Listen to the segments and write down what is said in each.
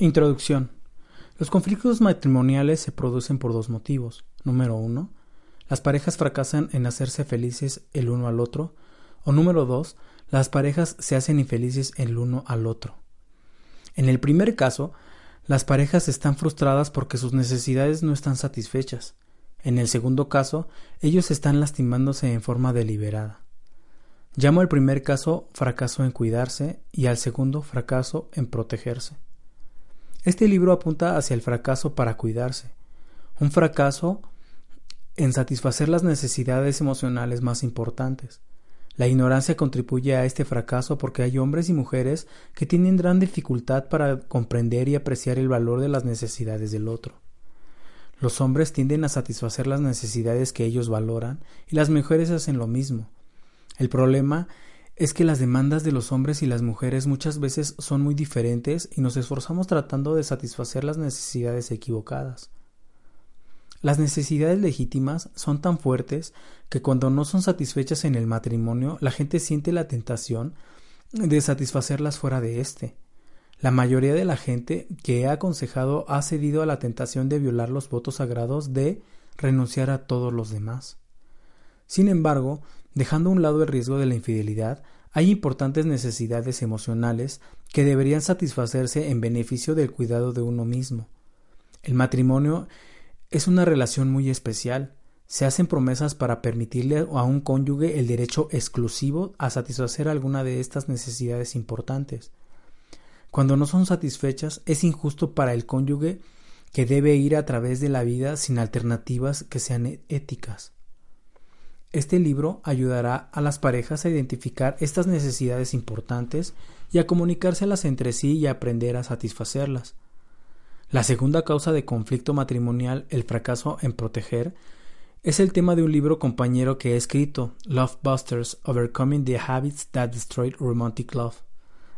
Introducción. Los conflictos matrimoniales se producen por dos motivos. Número uno, las parejas fracasan en hacerse felices el uno al otro. O número dos, las parejas se hacen infelices el uno al otro. En el primer caso, las parejas están frustradas porque sus necesidades no están satisfechas. En el segundo caso, ellos están lastimándose en forma deliberada. Llamo al primer caso fracaso en cuidarse y al segundo fracaso en protegerse. Este libro apunta hacia el fracaso para cuidarse, un fracaso en satisfacer las necesidades emocionales más importantes. La ignorancia contribuye a este fracaso porque hay hombres y mujeres que tienen gran dificultad para comprender y apreciar el valor de las necesidades del otro. Los hombres tienden a satisfacer las necesidades que ellos valoran y las mujeres hacen lo mismo. El problema es que las demandas de los hombres y las mujeres muchas veces son muy diferentes y nos esforzamos tratando de satisfacer las necesidades equivocadas. Las necesidades legítimas son tan fuertes que cuando no son satisfechas en el matrimonio, la gente siente la tentación de satisfacerlas fuera de éste. La mayoría de la gente que he aconsejado ha cedido a la tentación de violar los votos sagrados de renunciar a todos los demás. Sin embargo, Dejando a un lado el riesgo de la infidelidad, hay importantes necesidades emocionales que deberían satisfacerse en beneficio del cuidado de uno mismo. El matrimonio es una relación muy especial. Se hacen promesas para permitirle a un cónyuge el derecho exclusivo a satisfacer alguna de estas necesidades importantes. Cuando no son satisfechas, es injusto para el cónyuge que debe ir a través de la vida sin alternativas que sean éticas. Este libro ayudará a las parejas a identificar estas necesidades importantes y a comunicárselas entre sí y a aprender a satisfacerlas. La segunda causa de conflicto matrimonial, el fracaso en proteger, es el tema de un libro compañero que he escrito, Love Busters, Overcoming the Habits That Destroy Romantic Love,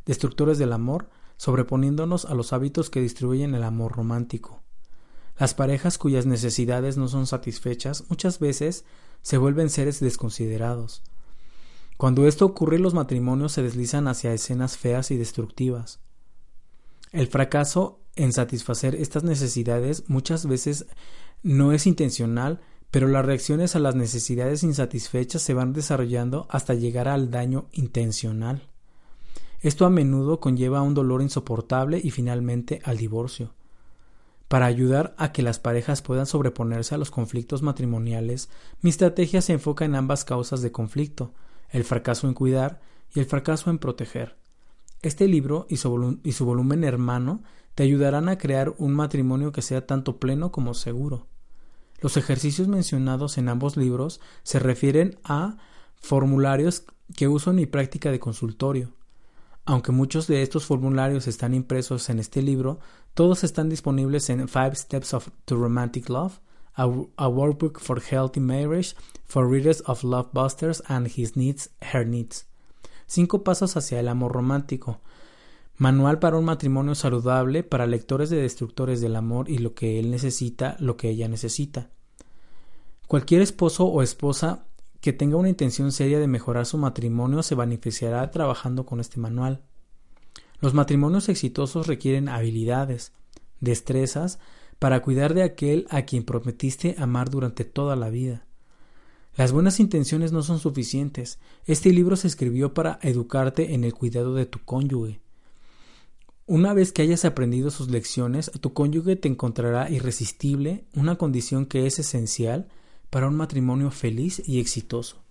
Destructores del Amor, sobreponiéndonos a los hábitos que destruyen el amor romántico. Las parejas cuyas necesidades no son satisfechas muchas veces se vuelven seres desconsiderados. Cuando esto ocurre los matrimonios se deslizan hacia escenas feas y destructivas. El fracaso en satisfacer estas necesidades muchas veces no es intencional, pero las reacciones a las necesidades insatisfechas se van desarrollando hasta llegar al daño intencional. Esto a menudo conlleva un dolor insoportable y finalmente al divorcio. Para ayudar a que las parejas puedan sobreponerse a los conflictos matrimoniales, mi estrategia se enfoca en ambas causas de conflicto, el fracaso en cuidar y el fracaso en proteger. Este libro y su, volumen hermano te ayudarán a crear un matrimonio que sea tanto pleno como seguro. Los ejercicios mencionados en ambos libros se refieren a formularios que uso en mi práctica de consultorio. Aunque muchos de estos formularios están impresos en este libro, todos están disponibles en Five Steps of, to Romantic Love, a, workbook for healthy marriage for readers of Love Busters and His Needs, Her Needs. Cinco pasos hacia el amor romántico. Manual para un matrimonio saludable para lectores de destructores del amor y lo que él necesita, lo que ella necesita. Cualquier esposo o esposa que tenga una intención seria de mejorar su matrimonio se beneficiará trabajando con este manual. Los matrimonios exitosos requieren habilidades, destrezas, para cuidar de aquel a quien prometiste amar durante toda la vida. Las buenas intenciones no son suficientes. Este libro se escribió para educarte en el cuidado de tu cónyuge. Una vez que hayas aprendido sus lecciones, tu cónyuge te encontrará irresistible, una condición que es esencial para un matrimonio feliz y exitoso.